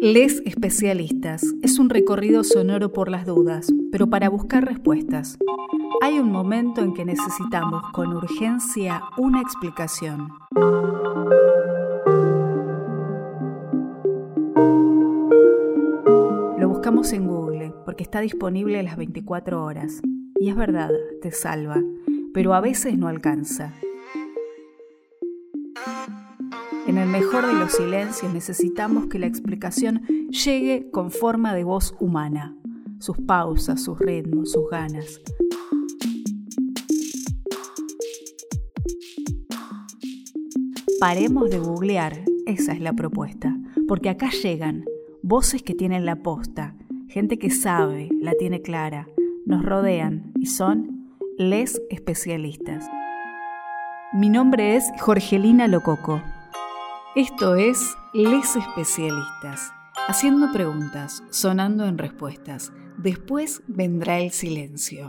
Les especialistas es un recorrido sonoro por las dudas, pero para buscar respuestas. Hay un momento en que necesitamos con urgencia una explicación. Lo buscamos en Google porque está disponible las 24 horas. Y es verdad, te salva, pero a veces no alcanza. En el mejor de los silencios necesitamos que la explicación llegue con forma de voz humana, sus pausas, sus ritmos, sus ganas. Paremos de googlear, esa es la propuesta, porque acá llegan voces que tienen la posta, gente que sabe, la tiene clara, nos rodean y son les especialistas. Mi nombre es Jorgelina Lococo. Esto es Les Especialistas, haciendo preguntas, sonando en respuestas. Después vendrá el silencio.